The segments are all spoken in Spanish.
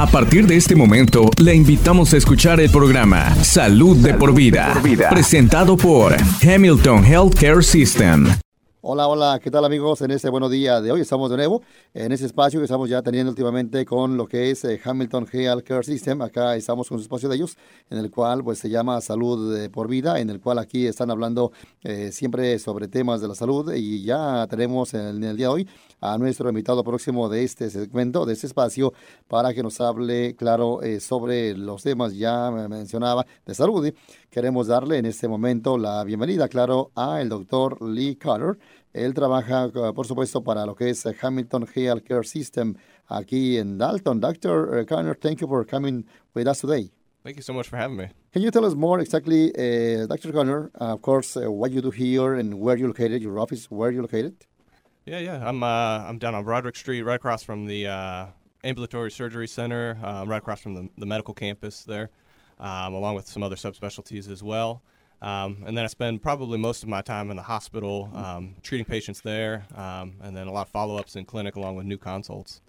A partir de este momento, le invitamos a escuchar el programa Salud, de, por vida, presentado por Hamilton Healthcare System. Hola, hola, ¿qué tal amigos? En este buenos día de hoy estamos de nuevo en ese espacio que estamos ya teniendo últimamente con lo que es eh, Hamilton Health Care System. Acá estamos con un espacio de ellos en el cual pues se llama Salud por Vida, en el cual aquí están hablando eh, siempre sobre temas de la salud y ya tenemos en el, día de hoy a nuestro invitado próximo de este segmento, de este espacio, para que nos hable, claro, eh, sobre los temas ya mencionaba de salud. Queremos darle en este momento la bienvenida, claro, a el doctor Lee Carter. Él trabaja, uh, por supuesto, para lo que es Hamilton Health Care System aquí en Dalton. Dr. Uh, Connor, thank you for coming with us today. Thank you so much for having me. Can you tell us more exactly, uh, Dr. Connor, uh, of course, uh, what you do here and where you're located, your office, where you're located? Yeah, yeah. I'm I'm down on Broderick Street, right across from the Ambulatory Surgery Center, right across from the, the medical campus there, um, along with some other subspecialties as well. Um, and then I spend probably most of my time in the hospital um, treating patients there, um, and then a lot of follow ups in clinic along with new consults.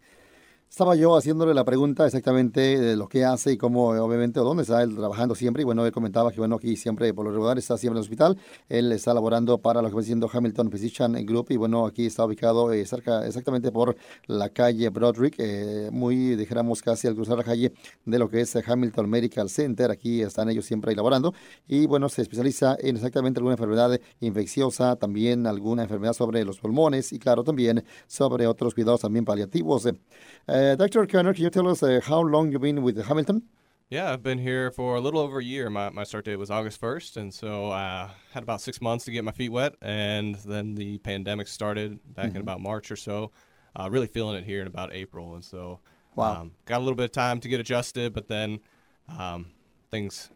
Estaba yo haciéndole la pregunta exactamente de lo que hace y cómo, obviamente, o dónde está él trabajando siempre. Y bueno, él comentaba que, bueno, aquí siempre, por lo regular, está siempre en el hospital. Él está laborando para lo que va siendo Hamilton Physician Group. Y bueno, aquí está ubicado eh, cerca, exactamente por la calle Broderick, eh, muy, dijéramos, casi al cruzar la calle de lo que es Hamilton Medical Center. Aquí están ellos siempre ahí laborando. Y bueno, se especializa en exactamente alguna enfermedad infecciosa, también alguna enfermedad sobre los pulmones y, claro, también sobre otros cuidados también paliativos. Uh, Dr. Kerner, can you tell us uh, how long you've been with Hamilton? Yeah, I've been here for a little over a year. My, my start date was August 1st, and so I uh, had about six months to get my feet wet, and then the pandemic started back mm-hmm. in about March or so. Uh, really feeling it here in about April, and so wow. Um, got a little bit of time to get adjusted, but then um, things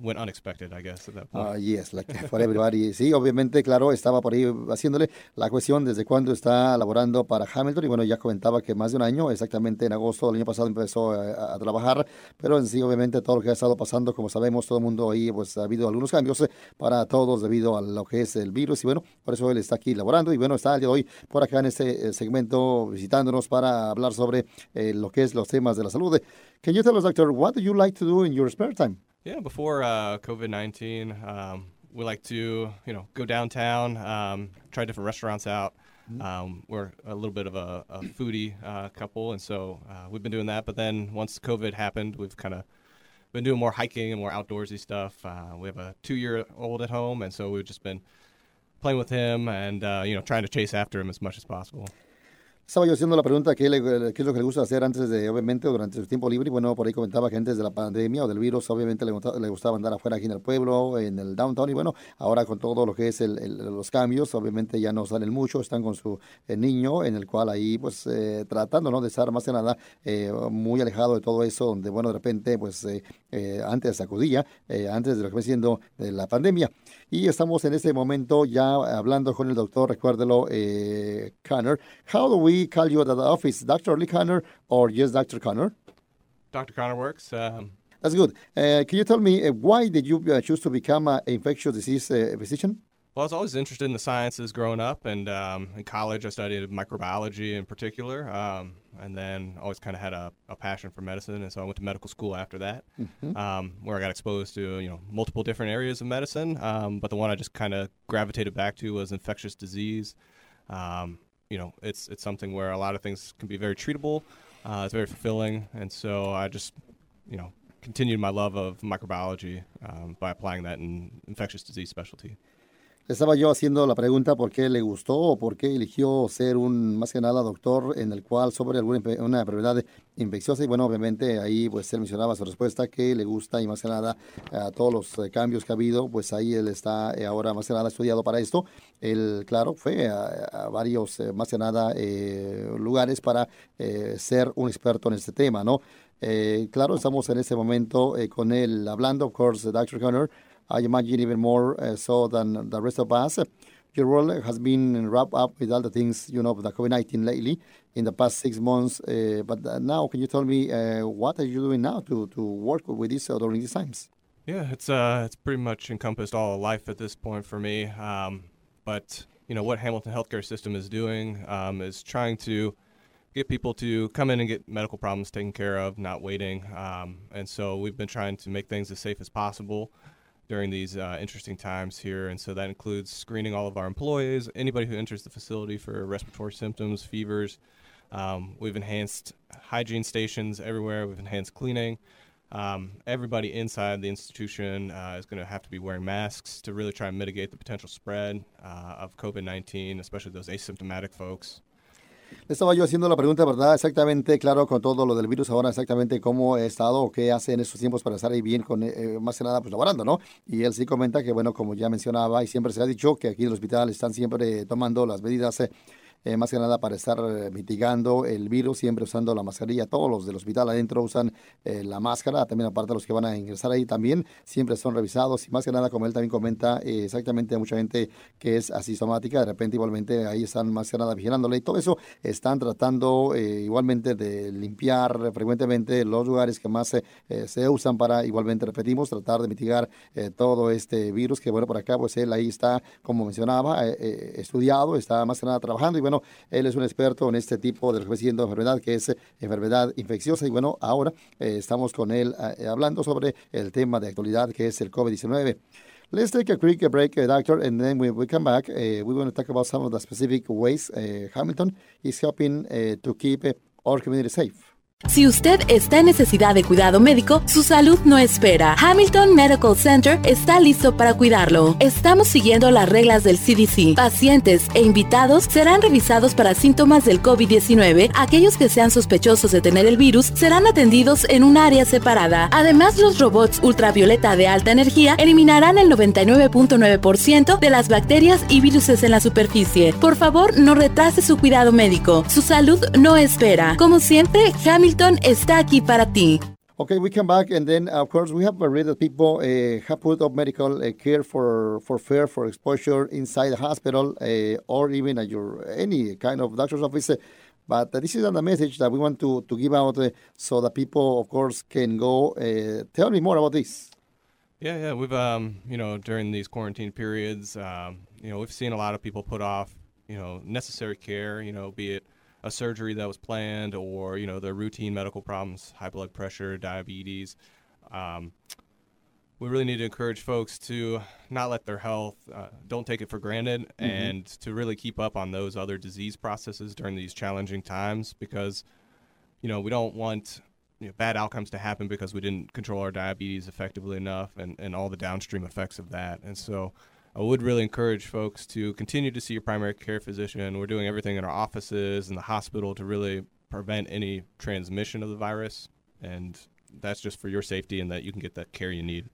went unexpected, I guess, at that point. Uh, yes, like for everybody. Sí, obviamente, claro, estaba por ahí haciéndole la cuestión desde cuándo está laborando para Hamilton y bueno, ya comentaba que más de un año, exactamente en agosto del año pasado empezó a, a, trabajar, pero en sí, obviamente, todo lo que ha estado pasando, como sabemos, todo el mundo ahí, pues ha habido algunos cambios para todos debido a lo que es el virus y bueno, por eso él está aquí laborando y bueno, está el día de hoy por acá en este eh, segmento visitándonos para hablar sobre eh, lo que es los temas de la salud. Can you tell us, doctor, what do you like to do in your spare time? Yeah, before uh, COVID nineteen, um, we like to you know go downtown, um, try different restaurants out. Mm-hmm. Um, we're a little bit of a, a foodie uh, couple, and so uh, we've been doing that. But then once COVID happened, we've kind of been doing more hiking and more outdoorsy stuff. Uh, we have a two-year-old at home, and so we've just been playing with him and uh, you know trying to chase after him as much as possible. Estaba yo haciendo la pregunta qué, le, es lo que le gusta hacer antes de, obviamente, durante su tiempo libre. Y bueno, por ahí comentaba que antes de la pandemia o del virus, obviamente le gustaba, andar afuera aquí en el pueblo, en el downtown. Y bueno, ahora con todo lo que es el, los cambios, obviamente ya no salen mucho, están con su eh, niño, en el cual ahí, pues, eh, tratando, ¿no? De estar más que nada eh, muy alejado de todo eso, donde, bueno, de repente, pues, antes acudía, antes de lo que va siendo la pandemia. Y estamos en este momento ya hablando con el doctor, recuérdelo, eh, Connor. How do we call you at the office? Dr. Lee Connor or just Dr. Connor? Dr. Connor works. Um... That's good. Uh, can you tell me uh, why did you uh, choose to become an infectious disease uh, physician? Well, I was always interested in the sciences growing up, and um, in college I studied microbiology in particular, um, and then always kind of had a, a, passion for medicine, and so I went to medical school after that, mm-hmm. um, where I got exposed to you know multiple different areas of medicine, um, but the one I just kind of gravitated back to was infectious disease. Um, you know, it's it's something where a lot of things can be very treatable, uh, it's very fulfilling, and so I just you know continued my love of microbiology um, by applying that in infectious disease specialty. Estaba yo haciendo la pregunta por qué le gustó o por qué eligió ser un, más que nada, doctor en el cual sobre alguna una enfermedad infecciosa. Y bueno, obviamente ahí pues él mencionaba su respuesta que le gusta y más que nada a todos los eh, cambios que ha habido, pues ahí él está eh, ahora más que nada estudiado para esto. Él, claro, fue a, varios, eh, más que nada, lugares para ser un experto en este tema, ¿no? claro, estamos en este momento con él hablando, of course, Dr. Connor. I imagine even more uh, so than the rest of us. Your role has been wrapped up with all the things, you know, the COVID-19 lately in the past six months. Uh, but uh, now, can you tell me uh, what are you doing now to, to work with this uh, during these times? Yeah, it's it's pretty much encompassed all of life at this point for me. Um, but you know what Hamilton Healthcare System is doing um, is trying to get people to come in and get medical problems taken care of, not waiting. Um, and so we've been trying to make things as safe as possible during these uh, interesting times here. And so that includes screening all of our employees, anybody who enters the facility for respiratory symptoms, fevers. Um, we've enhanced hygiene stations everywhere. We've enhanced cleaning. Um, everybody inside the institution uh, is going to have to be wearing masks to really try and mitigate the potential spread uh, of COVID 19, especially those asymptomatic folks. Estaba yo haciendo la pregunta, ¿verdad? Exactamente, claro, con todo lo del virus ahora, exactamente cómo he estado qué hace en estos tiempos para estar ahí bien, con eh, más que nada, pues laborando, ¿no? Y él sí comenta que, bueno, como ya mencionaba y siempre se ha dicho, que aquí en el hospital están siempre tomando las medidas. Eh, eh, más que nada para estar eh, mitigando el virus, siempre usando la mascarilla. Todos los del hospital adentro usan eh, la máscara, también aparte los que van a ingresar ahí también, siempre son revisados y más que nada, como él también comenta, exactamente mucha gente que es asintomática, de repente igualmente ahí están más que nada vigilándole y todo eso están tratando igualmente de limpiar frecuentemente los lugares que más se usan para, igualmente repetimos, tratar de mitigar todo este virus que bueno, por acá pues él ahí está, como mencionaba, estudiado, está más que nada trabajando y bueno, bueno, él es un experto en este tipo de siendo enfermedad, que es enfermedad infecciosa. Y bueno, ahora eh, estamos con él eh, hablando sobre el tema de actualidad, que es el COVID-19. Let's take a quick break, uh, doctor, and then when we come back, uh, we want to talk about some of the specific ways uh, Hamilton is helping to keep our community safe. Si usted está en necesidad de cuidado médico, su salud no espera. Hamilton Medical Center está listo para cuidarlo. Estamos siguiendo las reglas del CDC. Pacientes e invitados serán revisados para síntomas del COVID-19. Aquellos que sean sospechosos de tener el virus serán atendidos en un área separada. Además, los robots ultravioleta de alta energía eliminarán el 99.9% de las bacterias y virus en la superficie. Por favor, no retrase su cuidado médico. Su salud no espera. Como siempre, Hamilton Hamilton está aquí para ti. Okay, we come back, and then of course we have read that people uh, have put up medical uh, care for for fear for exposure inside the hospital uh, or even at your any kind of doctor's office. But this is not a message that we want to to give out so that people, of course, can go. tell me more about this. Yeah, yeah, we've um, you know, during these quarantine periods, um, you know, we've seen a lot of people put off, you know, necessary care, you know, be it a surgery that was planned or you know the routine medical problems, high blood pressure, diabetes. Um, we really need to encourage folks to not let their health, uh, don't take it for granted, mm-hmm. and to really keep up on those other disease processes during these challenging times because, you know, we don't want you know, bad outcomes to happen because we didn't control our diabetes effectively enough and, and all the downstream effects of that. And so I would really encourage folks to continue to see your primary care physician. We're doing everything in our offices and the hospital to really prevent any transmission of the virus, and that's just for your safety and that you can get that care you need.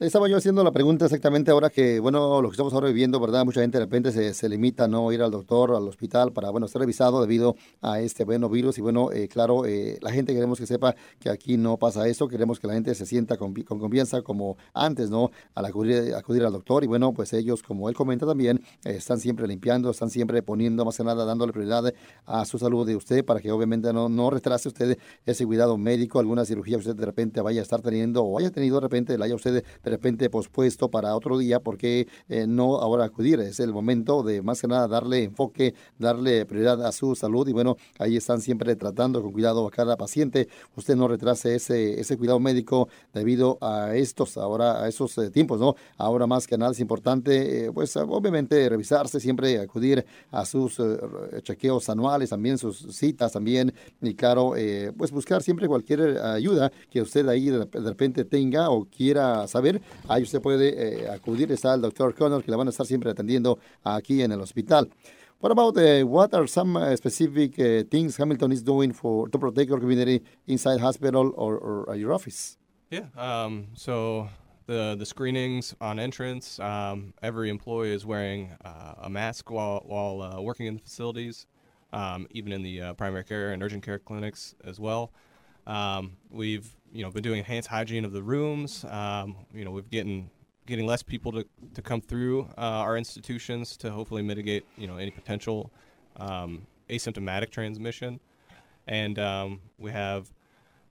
Estaba yo haciendo la pregunta exactamente ahora que, bueno, lo que estamos ahora viviendo, ¿verdad? Mucha gente de repente se, se limita a no ir al doctor, al hospital para, bueno, ser revisado debido a este, bueno, virus. Y bueno, eh, claro, eh, la gente queremos que sepa que aquí no pasa eso, queremos que la gente se sienta con, con confianza como antes, ¿no? Al acudir, acudir, al doctor. Y bueno, pues ellos, como él comenta también, eh, están siempre limpiando, están siempre poniendo más que nada, dándole prioridad a su salud de usted para que obviamente no, no retrase usted ese cuidado médico, alguna cirugía usted de repente vaya a estar teniendo o haya tenido de repente, la haya usted repente pospuesto para otro día, porque eh, no ahora acudir? Es el momento de más que nada darle enfoque, darle prioridad a su salud y bueno, ahí están siempre tratando con cuidado a cada paciente. Usted no retrase ese, ese cuidado médico debido a estos, ahora a esos eh, tiempos, ¿no? Ahora más que nada es importante, eh, pues obviamente revisarse, siempre acudir a sus chequeos anuales, también sus citas también y claro, pues buscar siempre cualquier ayuda que usted ahí de, de repente tenga o quiera saber. Ahí usted puede eh, acudir, está el doctor Connor, que van a estar siempre atendiendo aquí en el hospital. What about uh, what are some uh, specific uh, things Hamilton is doing for to protect your community inside hospital or, or at your office? Yeah, um, so the the screenings on entrance, um, every employee is wearing uh, a mask while while uh, working in the facilities, um, even in the uh, primary care and urgent care clinics as well. Um, we've you know been doing enhanced hygiene of the rooms. Um, you know we've getting getting less people to, to come through uh, our institutions to hopefully mitigate you know any potential um, asymptomatic transmission. And um, we have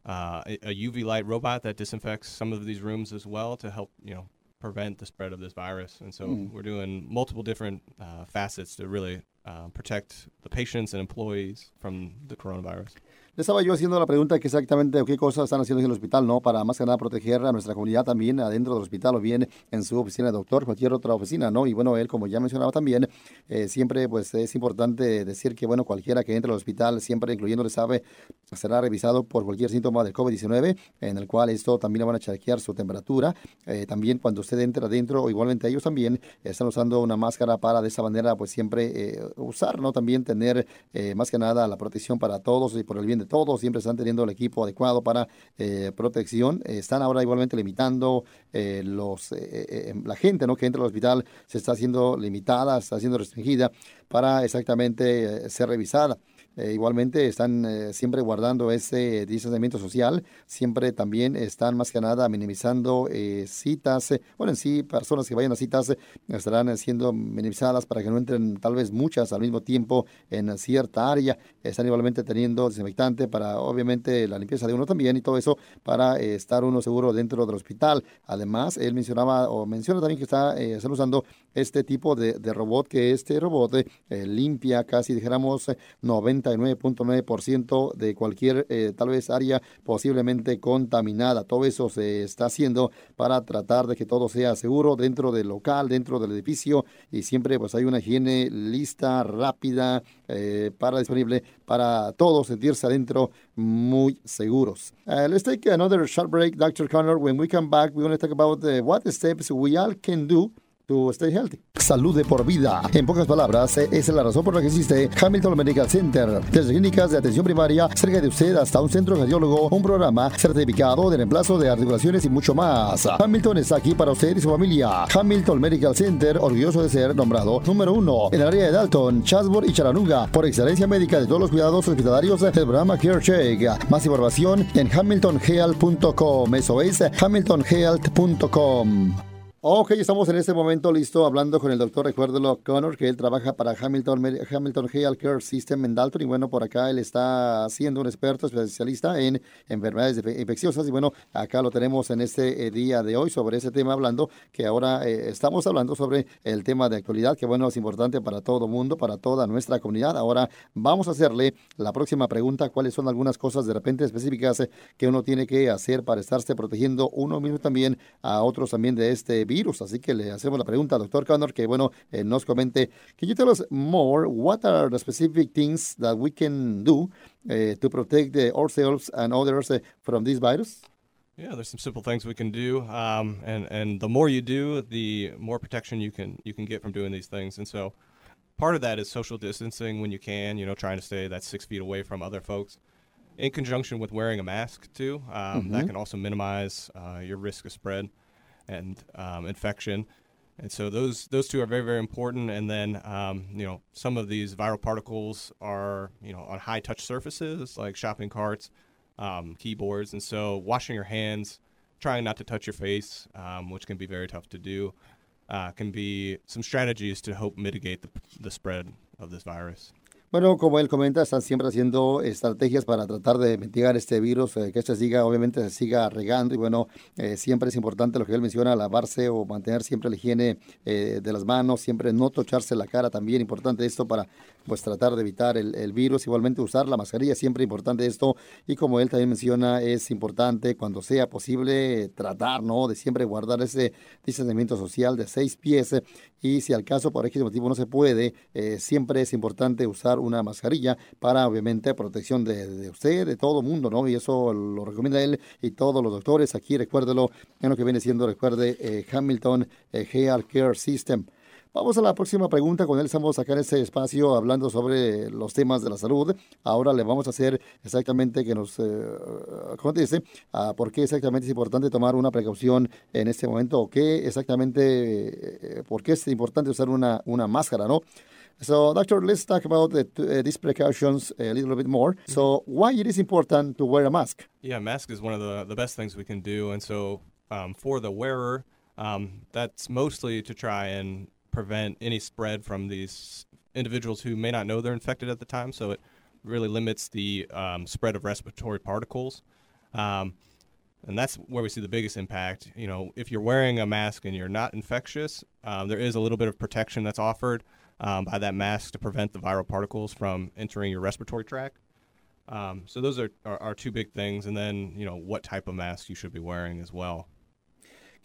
uh, a, UV light robot that disinfects some of these rooms as well to help you know prevent the spread of this virus. And so mm. we're doing multiple different uh, facets to really uh, protect the patients and employees from the coronavirus. Estaba yo haciendo la pregunta que exactamente qué cosas están haciendo en el hospital, ¿no? Para más que nada proteger a nuestra comunidad también adentro del hospital o bien en su oficina de doctor, cualquier otra oficina, ¿no? Y bueno, él, como ya mencionaba también, eh, siempre pues es importante decir que, bueno, cualquiera que entre al hospital, siempre incluyéndole sabe, será revisado por cualquier síntoma del COVID-19, en el cual esto también le van a chequear su temperatura. Eh, también cuando usted entra adentro, igualmente ellos también están usando una máscara para de esa manera pues siempre eh, usar, ¿no? También tener más que nada la protección para todos y por el bien de todos, siempre están teniendo el equipo adecuado para eh, protección. están ahora igualmente limitando eh, los, eh, la gente ¿no? que entra al hospital, se está haciendo limitada, está siendo restringida para exactamente ser revisada. Eh, igualmente están eh, siempre guardando ese distanciamiento social, siempre también están más que nada minimizando eh, citas, bueno, en sí, personas que vayan a citas estarán siendo minimizadas para que no entren tal vez muchas al mismo tiempo en cierta área, están igualmente teniendo desinfectante para obviamente la limpieza de uno también y todo eso para estar uno seguro dentro del hospital. Además, él mencionaba o menciona también que está usando este tipo de, de, robot, que este robot limpia casi dijéramos 90 99.9% de cualquier eh, tal vez área posiblemente contaminada. Todo eso se está haciendo para tratar de que todo sea seguro dentro del local, dentro del edificio y siempre pues hay una higiene lista, rápida, eh, para disponible para todos sentirse adentro muy seguros. Uh, let's take another short break, Dr. Connor. When we come back, we're going to talk about uh, what steps we all can do to stay healthy. Salud de por vida. En pocas palabras, eh, es la razón por la que existe Hamilton Medical Center. Desde clínicas de atención primaria cerca de usted hasta un centro cardiólogo, un programa certificado de reemplazo de articulaciones y mucho más. Hamilton está aquí para usted y su familia. Hamilton Medical Center, orgulloso de ser nombrado número uno en el área de Dalton, Chatsworth y Chattanooga por excelencia médica de todos los cuidados hospitalarios del programa Care Check. Más información en hamiltonhealth.com. Eso es hamiltonhealth.com. Ok, estamos en este momento listo hablando con el doctor, recuérdelo, Connor, que él trabaja para Hamilton, Hamilton Health Care System en Dalton. Y bueno, por acá él está siendo un experto especialista en enfermedades infecciosas. Y bueno, acá lo tenemos en este eh, día de hoy sobre ese tema hablando, que ahora eh, estamos hablando sobre el tema de actualidad, que bueno, es importante para todo mundo, para toda nuestra comunidad. Ahora vamos a hacerle la próxima pregunta, cuáles son algunas cosas de repente específicas que uno tiene que hacer para estarse protegiendo uno mismo también a otros también de este virus virus. Así que le hacemos la pregunta al doctor Connor que, bueno, eh, nos comente. Can you tell us more? What are the specific things that we can do uh, to protect uh, ourselves and others uh, from this virus? Yeah, there's some simple things we can do, um, and and the more you do, the more protection you can you can get from doing these things. And so, part of that is social distancing when you can. You know, trying to stay that six feet away from other folks. In conjunction with wearing a mask too, um, mm-hmm. that can also minimize uh, your risk of spread and um, infection. And so those those two are very very important. And then um, you know some of these viral particles are you know on high touch surfaces like shopping carts, um, keyboards, and so washing your hands, trying not to touch your face, um, which can be very tough to do, uh, can be some strategies to help mitigate the, the spread of this virus. Bueno, como él comenta, están siempre haciendo estrategias para tratar de mitigar este virus, eh, que este siga, obviamente, se siga regando. Y bueno, eh, siempre es importante lo que él menciona, lavarse o mantener siempre la higiene eh, de las manos, siempre no tocharse la cara, también importante esto para pues tratar de evitar el, virus. Igualmente usar la mascarilla, siempre importante esto. Y como él también menciona, es importante cuando sea posible tratar, ¿no? De siempre guardar ese distanciamiento social de seis pies. Y si al caso por X motivo no se puede, siempre es importante usar una mascarilla para obviamente protección de, usted, de todo mundo, ¿no? Y eso lo recomienda él y todos los doctores. Aquí recuérdelo en lo que viene siendo, recuerde, eh, Hamilton eh, Health Care System. Vamos a la próxima pregunta. Con él estamos acá en este espacio hablando sobre los temas de la salud. Ahora le vamos a hacer exactamente que nos eh, conteste a por qué exactamente es importante tomar una precaución en este momento o qué exactamente, por qué es importante usar una, una máscara, ¿no? So, doctor, let's talk about the, uh, these precautions a little bit more. Mm-hmm. So, why it is important to wear a mask? Yeah, mask is one of the, the best things we can do. And so, um, for the wearer, um, that's mostly to try and prevent any spread from these individuals who may not know they're infected at the time. So, it really limits the um, spread of respiratory particles. Um, and that's where we see the biggest impact. You know, if you're wearing a mask and you're not infectious, um, there is a little bit of protection that's offered um, by that mask to prevent the viral particles from entering your respiratory tract. Um, so those are, are, are two big things, and then you know what type of mask you should be wearing as well.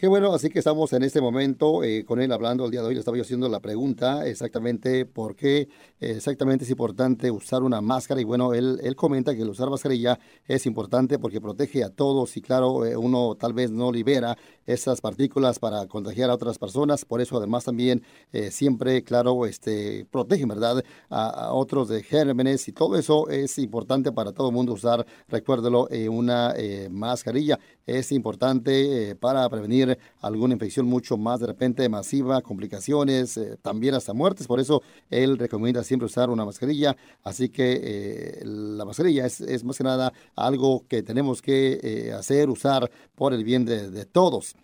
Qué bueno, así que estamos en este momento eh, con él hablando el día de hoy. Le estaba yo haciendo la pregunta exactamente por qué exactamente es importante usar una máscara. Y bueno, él, él comenta que el usar mascarilla es importante porque protege a todos y claro, eh, uno tal vez no libera esas partículas para contagiar a otras personas. Por eso además también eh, siempre, claro, este, protege, ¿verdad? A, otros de gérmenes y todo eso es importante para todo el mundo usar, recuérdelo, una mascarilla. Es importante para prevenir alguna infección mucho más de repente masiva, complicaciones, eh, también hasta muertes. Por eso él recomienda siempre usar una mascarilla. Así que eh, la mascarilla es, más que nada algo que tenemos que eh, hacer, usar por el bien de todos.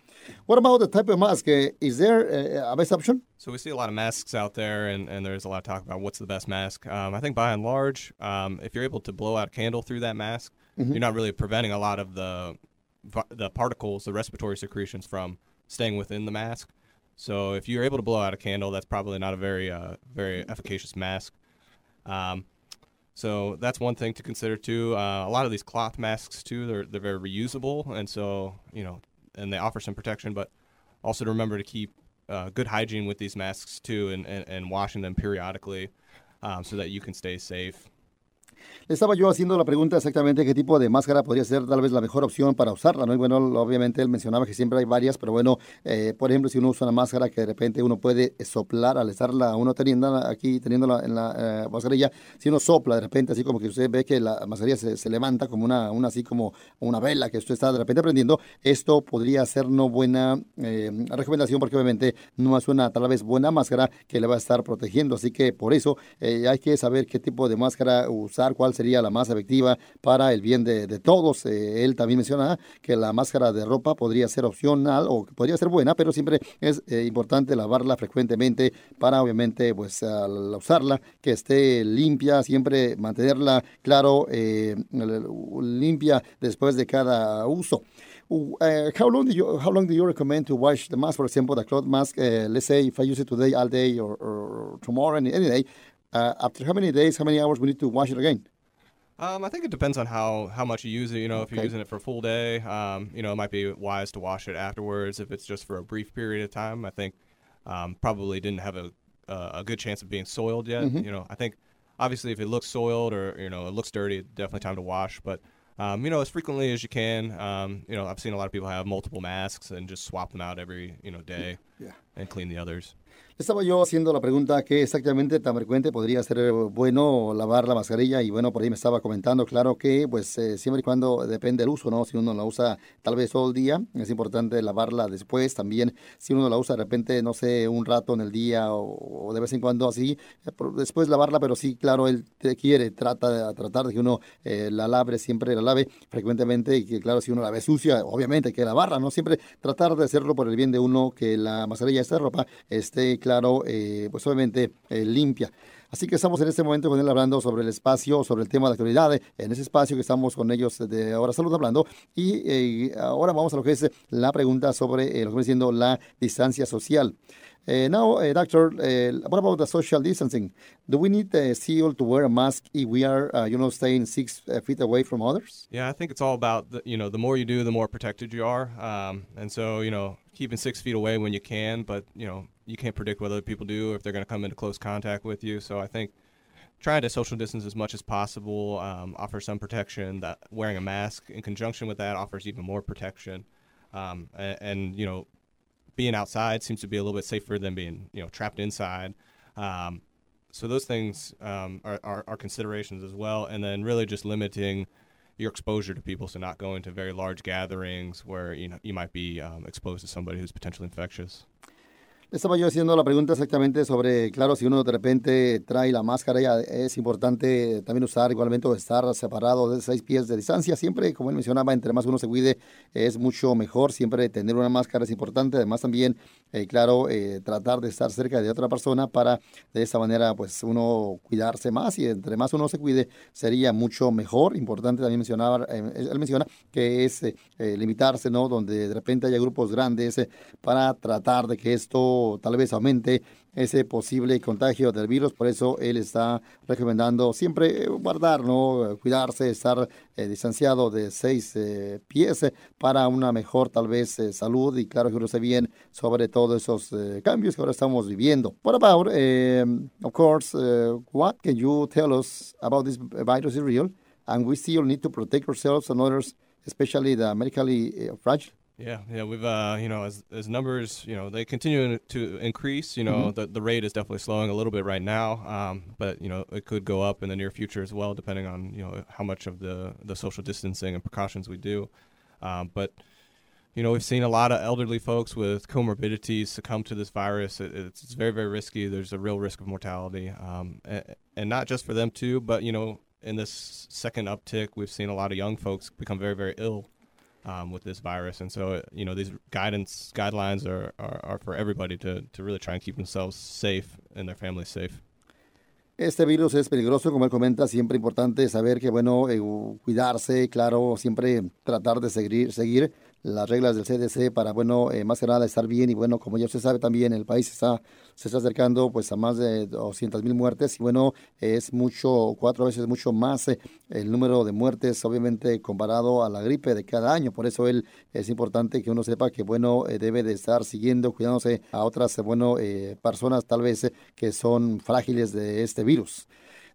What about the type of mask? Is there a best option? So we see a lot of masks out there, and, and there's a lot of talk about what's the best mask. Um, I think by and large, um, if you're able to blow out a candle through that mask, mm -hmm. you're not really preventing a lot of the the particles, the respiratory secretions from staying within the mask. So if you're able to blow out a candle, that's probably not a very uh, very efficacious mask. Um, so that's one thing to consider too. Uh, a lot of these cloth masks too, they're they're very reusable, and so you know, and they offer some protection, but also to remember to keep uh, good hygiene with these masks too, and, and, and washing them periodically, um, so that you can stay safe. Le estaba yo haciendo la pregunta exactamente qué tipo de máscara podría ser tal vez la mejor opción para usarla, ¿no? Y bueno, obviamente él mencionaba que siempre hay varias, pero bueno, eh, por ejemplo, si uno usa una máscara que de repente uno puede soplar al estarla uno teniendo aquí, teniéndola en la eh, mascarilla, si uno sopla de repente, así como que usted ve que la mascarilla se, levanta como una, una, así como una vela que usted está de repente prendiendo, esto podría ser no buena eh, recomendación porque obviamente no es una tal vez buena máscara que le va a estar protegiendo, así que por eso hay que saber qué tipo de máscara usar, cuál sería la más efectiva para el bien de, todos. Eh, él también menciona que la máscara de ropa podría ser opcional o podría ser buena, pero siempre es eh, importante lavarla frecuentemente para obviamente pues al usarla que esté limpia, siempre mantenerla claro eh, limpia después de cada uso. Uh, how long do you how long do you recommend to wash the mask? For example, the cloth mask. Uh, let's say if I use it today all day or, or tomorrow any, any day, uh, after how many days, how many hours we need to wash it again? Um, I think it depends on how, how much you use it. You know, if you're using it for a full day, um, you know, it might be wise to wash it afterwards. If it's just for a brief period of time, I think um, probably didn't have a uh, a good chance of being soiled yet. Mm-hmm. You know, I think obviously if it looks soiled or you know it looks dirty, definitely time to wash. But um, you know, as frequently as you can. Um, you know, I've seen a lot of people have multiple masks and just swap them out every you know day yeah. and clean the others. Estaba yo haciendo la pregunta qué exactamente tan frecuente podría ser eh, bueno lavar la mascarilla y bueno, por ahí me estaba comentando, claro que pues eh, siempre y cuando depende del uso, ¿no? Si uno la usa tal vez todo el día, es importante lavarla después también. Si uno la usa de repente, no sé, un rato en el día o, de vez en cuando así, eh, después lavarla, pero sí, claro, él te quiere, trata de tratar de que uno la lave, siempre la lave frecuentemente y que claro, si uno la ve sucia, obviamente hay que lavarla, ¿no? Siempre tratar de hacerlo por el bien de uno, que la mascarilla, esta ropa, esté claro, eh, pues obviamente eh, limpia. Así que estamos en este momento con él hablando sobre el espacio, sobre el tema de actualidad, en ese espacio que estamos con ellos de Ahora Salud hablando. Y eh, ahora vamos a lo que es la pregunta sobre lo que viene siendo la distancia social. Uh, now, uh, doctor, uh, what about the social distancing? Do we need uh, still to wear a mask if we are, uh, you know, staying six feet away from others? Yeah, I think it's all about the, you know the more you do, the more protected you are, um, and so you know keeping six feet away when you can, but you know you can't predict what other people do if they're going to come into close contact with you. So I think trying to social distance as much as possible um, offers some protection. That wearing a mask in conjunction with that offers even more protection. Um, and, and, you know being outside seems to be a little bit safer than being you know trapped inside. Um, so those things um, are, are, are, considerations as well, and then really just limiting your exposure to people, so not going to very large gatherings where you know you might be um, exposed to somebody who's potentially infectious. Estaba yo haciendo la pregunta exactamente sobre, claro, si uno de repente trae la máscara, ya es importante también usar igualmente o estar separado de seis pies de distancia. Siempre, como él mencionaba, entre más uno se cuide, es mucho mejor. Siempre tener una máscara es importante. Además, también, eh, claro, eh, tratar de estar cerca de otra persona para de esa manera, pues, uno cuidarse más y entre más uno se cuide, sería mucho mejor. Importante también mencionar, eh, él menciona que es limitarse, ¿no? Donde de repente haya grupos grandes para tratar de que esto tal vez aumente ese posible contagio del virus. Por eso él está recomendando siempre guardar, ¿no? cuidarse, estar eh, distanciado de seis eh, pies para una mejor tal vez eh, salud y claro que se bien sobre todos esos cambios que ahora estamos viviendo. What about, of course, what can you tell us about this virus is real and we still need to protect ourselves and others, especially the medically fragile? Yeah, yeah, we've uh, you know, as as numbers, you know, they continue to increase. You know, mm-hmm. the the rate is definitely slowing a little bit right now, um, but you know, it could go up in the near future as well, depending on you know how much of the the social distancing and precautions we do. Um, but you know, we've seen a lot of elderly folks with comorbidities succumb to this virus. It, it's, it's, very, very risky. There's a real risk of mortality, um, and, and not just for them too, but you know, in this second uptick, we've seen a lot of young folks become very, very ill um, with this virus. And so, you know, these guidance guidelines are, are, are for everybody to, to really try and keep themselves safe and their families safe. Este virus es peligroso, como él comenta, siempre importante saber que, bueno, eh, cuidarse, claro, siempre tratar de seguir, seguir las reglas del CDC para, bueno, eh, más que nada estar bien y, bueno, como ya usted sabe también, el país está, se está acercando pues a más de 200 mil muertes y, bueno, es mucho, cuatro veces mucho más eh, el número de muertes, obviamente, comparado a la gripe de cada año. Por eso él es importante que uno sepa que, bueno, eh, debe de estar siguiendo, cuidándose a otras, bueno, personas tal vez que son frágiles de este virus.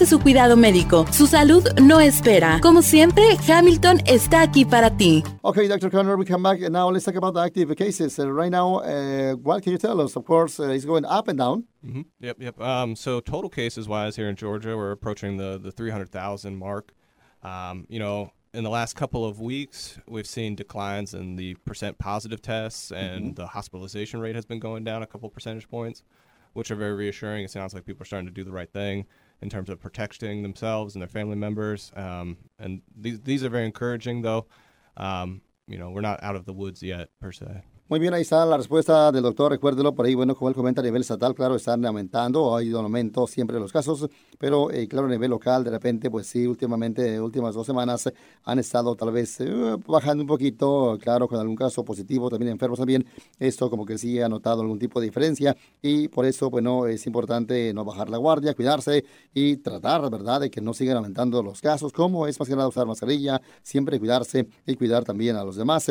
retrase su cuidado médico. Su salud no espera. Como siempre, Hamilton está aquí para ti. Okay, Dr. Conner, we come back. And now let's talk about the active cases. Uh, right now, uh, what can you tell us? Of course, uh, it's going up and down. Mm-hmm. Yep, yep. Um, so total cases wise here in Georgia, we're approaching the, the 300,000 mark. Um, you know, in the last couple of weeks, we've seen declines in the percent positive tests, and mm-hmm. the hospitalization rate has been going down a couple percentage points, which are very reassuring. It sounds like people are starting to do the right thing in terms of protecting themselves and their family members. Um, and these these are very encouraging, though. Um, you know, we're not out of the woods yet per se. Muy bien, ahí está la respuesta del doctor. Recuérdelo por ahí, bueno, como él comenta a nivel estatal, claro, están aumentando, ha ido en aumento siempre los casos, pero eh, claro, a nivel local, de repente, pues sí, últimamente, últimas dos semanas han estado tal vez eh, bajando un poquito, claro, con algún caso positivo, también enfermos también. Esto como que sí ha notado algún tipo de diferencia y por eso, bueno, es importante no bajar la guardia, cuidarse y tratar, ¿verdad?, de que no sigan aumentando los casos, como es más que nada usar mascarilla, siempre cuidarse y cuidar también a los demás.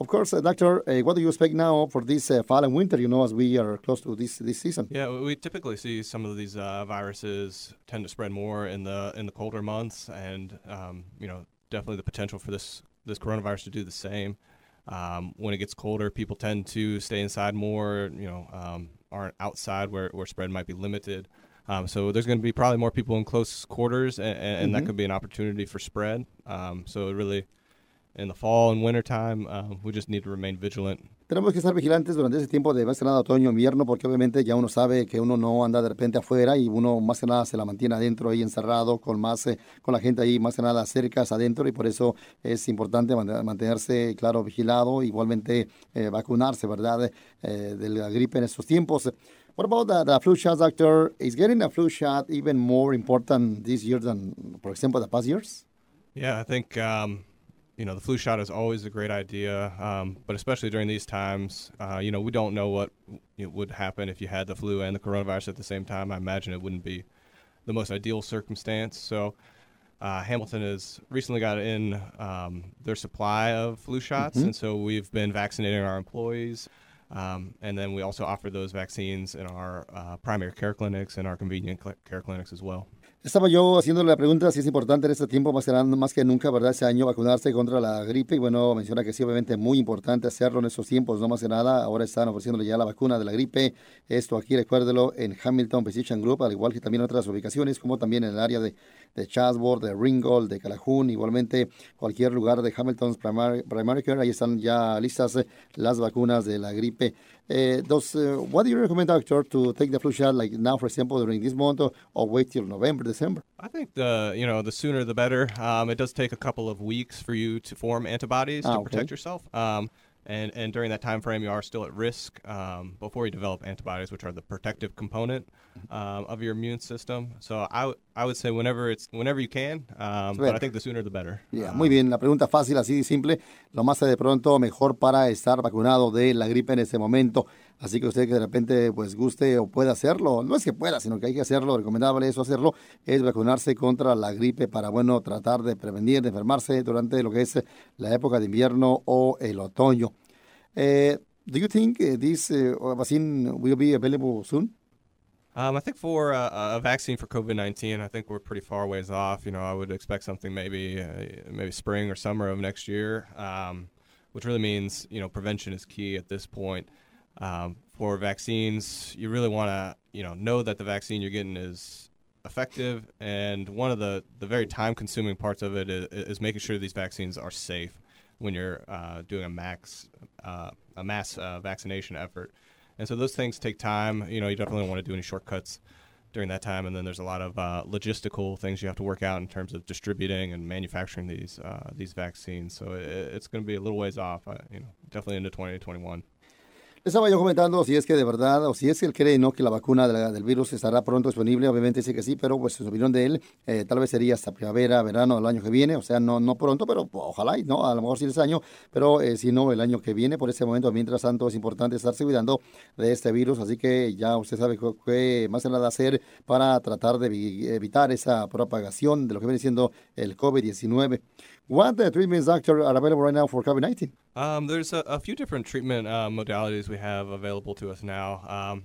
Of course, uh, Doctor, uh, what do you expect now for this uh, fall and winter, you know, as we are close to this, this season? Yeah, we typically see some of these uh, viruses tend to spread more in the in the colder months, and, um, you know, definitely the potential for this, this coronavirus to do the same. Um, when it gets colder, people tend to stay inside more, you know, um, aren't outside where, where spread might be limited. Um, so there's going to be probably more people in close quarters, and, and mm-hmm. that could be an opportunity for spread. Um, so it really in the fall and winter time. Uh, we just need to remain vigilant. Tenemos que estar vigilantes durante ese tiempo de más que nada otoño, invierno, porque obviamente ya uno sabe que uno no anda de repente afuera y uno más que nada se la mantiene adentro ahí encerrado con más eh, con la gente ahí más que nada cerca adentro y por eso es importante mantenerse claro vigilado, igualmente eh, vacunarse, verdad, eh, de la gripe en estos tiempos. What about the, the flu shot, doctor? Is getting a flu shot even more important this year than, for example, the past years? Yeah, I think um, you know, the flu shot is always a great idea, um, but especially during these times, uh, you know, we don't know what would happen if you had the flu and the coronavirus at the same time. I imagine it wouldn't be the most ideal circumstance. So, uh, Hamilton has recently got in um, their supply of flu shots, mm-hmm. and so we've been vaccinating our employees. Um, and then we also offer those vaccines in our uh, primary care clinics and our convenient care clinics as well. Estaba yo haciéndole la pregunta si es importante en este tiempo, más que, más que nunca, ¿verdad? Este año vacunarse contra la gripe. Y bueno, menciona que sí, obviamente es muy importante hacerlo en estos tiempos, no más que nada. Ahora están ofreciéndole ya la vacuna de la gripe. Esto aquí, recuérdelo, en Hamilton Physician Group, al igual que también en otras ubicaciones, como también en el área de, de Chatsworth, de Ringgold, de Calhoun, igualmente cualquier lugar de Hamilton's Primary, Primary Care. Ahí están ya listas eh, las vacunas de la gripe. Uh, does uh, what do you recommend, doctor, to take the flu shot like now, for example, during this month, or, or wait till November, December? I think the you know the sooner the better. Um, it does take a couple of weeks for you to form antibodies ah, to okay. protect yourself. Um, and and during that time frame, you are still at risk um, before you develop antibodies, which are the protective component um, of your immune system. So I, I would say whenever it's whenever you can, um, but I think the sooner the better. Yeah, muy bien, la pregunta fácil, así simple. Lo más de pronto mejor para estar vacunado de la gripe en ese momento. Así que usted que de repente pues guste o pueda hacerlo, no es que pueda, sino que hay que hacerlo, recomendable eso hacerlo, es vacunarse contra la gripe para, bueno, tratar de prevenir, de enfermarse durante lo que es la época de invierno o el otoño. Eh, do you think uh, this uh, vaccine will be available soon? Um, I think for a vaccine for COVID nineteen, I think we're pretty far ways off. You know, I would expect something maybe uh, maybe spring or summer of next year, um, which really means you know prevention is key at this point. Um, for vaccines, you really want to you know know that the vaccine you're getting is effective, and one of the the very time consuming parts of it is, is making sure these vaccines are safe when you're uh, doing a max uh, a mass uh, vaccination effort. And so those things take time. You know, you definitely don't want to do any shortcuts during that time. And then there's a lot of uh, logistical things you have to work out in terms of distributing and manufacturing these uh, these vaccines. So it, it's going to be a little ways off. Uh, you know, definitely into 2021. Estaba yo comentando si es que de verdad, o si es que él cree ¿no? que la vacuna del virus estará pronto disponible. Obviamente dice que sí, pero pues su opinión de él eh, tal vez sería hasta primavera, verano del año que viene. O sea, no, no pronto, pero ojalá, ¿no? A lo mejor sí ese año, pero eh, si no, el año que viene. Por ese momento, mientras tanto, es importante estarse cuidando de este virus. Así que ya usted sabe qué más que nada hacer para tratar de evitar esa propagación de lo que viene siendo el COVID-19. What the treatments, doctor, are available right now for COVID-19? Um, there's a, a, few different treatment uh, modalities we have available to us now. Um,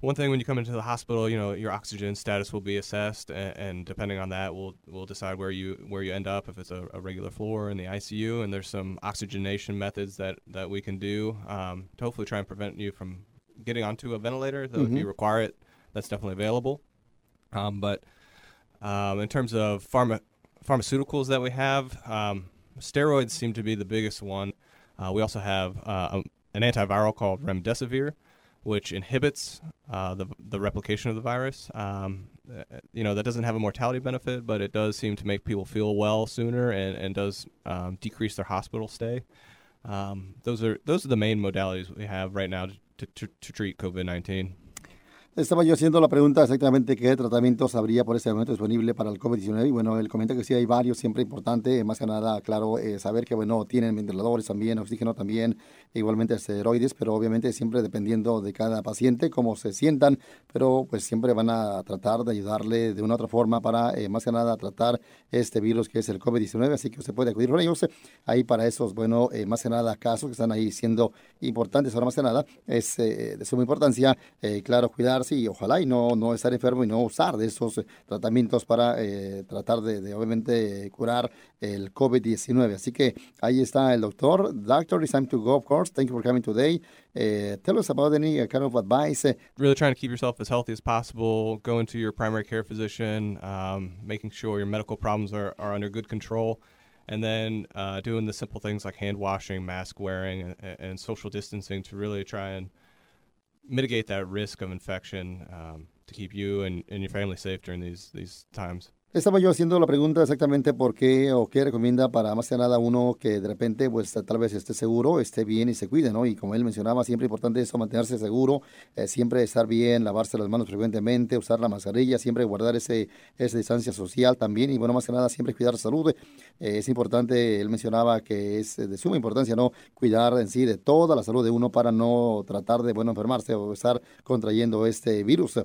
one thing when you come into the hospital, you know, your oxygen status will be assessed, and, and depending on that, we'll we'll decide where you where you end up if it's a, a, regular floor in the ICU. And there's some oxygenation methods that that we can do um, to hopefully try and prevent you from getting onto a ventilator. Though mm-hmm. if you require it, that's definitely available. Um, but um, in terms of pharma pharmaceuticals that we have, um, steroids seem to be the biggest one. Uh, we also have uh, an antiviral called remdesivir, which inhibits uh, the the replication of the virus. Um, you know that doesn't have a mortality benefit, but it does seem to make people feel well sooner and and does um, decrease their hospital stay. Um, those are those are the main modalities we have right now to to, to treat COVID nineteen. Estaba yo haciendo la pregunta exactamente qué tratamientos habría por ese momento disponible para el COVID-19 y bueno, él comenta que sí hay varios, siempre importante, más que nada, claro, eh, saber que bueno, tienen ventiladores también, oxígeno también, igualmente esteroides, pero obviamente siempre dependiendo de cada paciente, cómo se sientan, pero pues siempre van a tratar de ayudarle de una otra forma para eh, más que nada tratar este virus que es el COVID-19, así que usted puede acudir con ellos ahí para esos, bueno, eh, más que nada casos que están ahí siendo importantes, ahora más que nada es de suma importancia, claro, cuidar y ojalá y no, no estar enfermo y no usar de esos eh, tratamientos para eh, tratar de, de, obviamente curar el COVID-19. Así que ahí está el doctor. Doctor, it's time to go, of course. Thank you for coming today. Uh, tell us about any uh, kind of advice. Really trying to keep yourself as healthy as possible. Going to your primary care physician, um, making sure your medical problems are, are under good control and then uh, doing the simple things like hand washing, mask wearing, and, and, social distancing to really try and mitigate that risk of infection um, to keep you and, and your family safe during these these times. Estaba yo haciendo la pregunta exactamente por qué o qué recomienda para más que nada uno que de repente pues tal vez esté seguro, esté bien y se cuide, ¿no? Y como él mencionaba, siempre importante eso, mantenerse seguro, eh, siempre estar bien, lavarse las manos frecuentemente, usar la mascarilla, siempre guardar ese, esa distancia social también y bueno, más que nada siempre cuidar la salud. Eh, es importante, él mencionaba que es de suma importancia, ¿no? Cuidar en sí de toda la salud de uno para no tratar de, bueno, enfermarse o estar contrayendo este virus.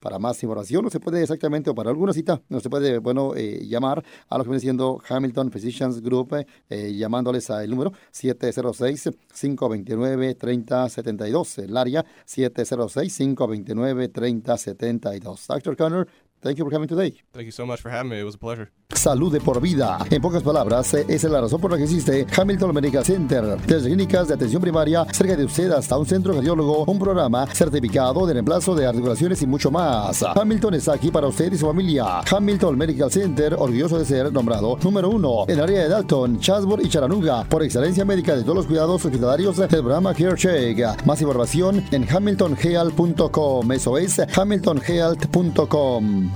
Para más información, no se puede exactamente, o para alguna cita, no se puede puede, bueno, eh, llamar a lo que viene siendo Hamilton Physicians Group, eh, llamándoles al número 706-529-3072, el área 706-529-3072. Dr. Connor, Thank you for coming today. Thank you so much for having me. It was a pleasure. Salud de por vida. En pocas palabras, esa es la razón por la que existe Hamilton Medical Center. Desde clínicas de atención primaria cerca de usted hasta un centro cardiólogo, un programa certificado de reemplazo de articulaciones y mucho más. Hamilton está aquí para usted y su familia. Hamilton Medical Center, orgulloso de ser nombrado número uno en el área de Dalton, Chatsworth y Chattanooga por excelencia médica de todos los cuidados hospitalarios del programa Care Check. Más información en hamiltonhealth.com. Eso es hamiltonhealth.com.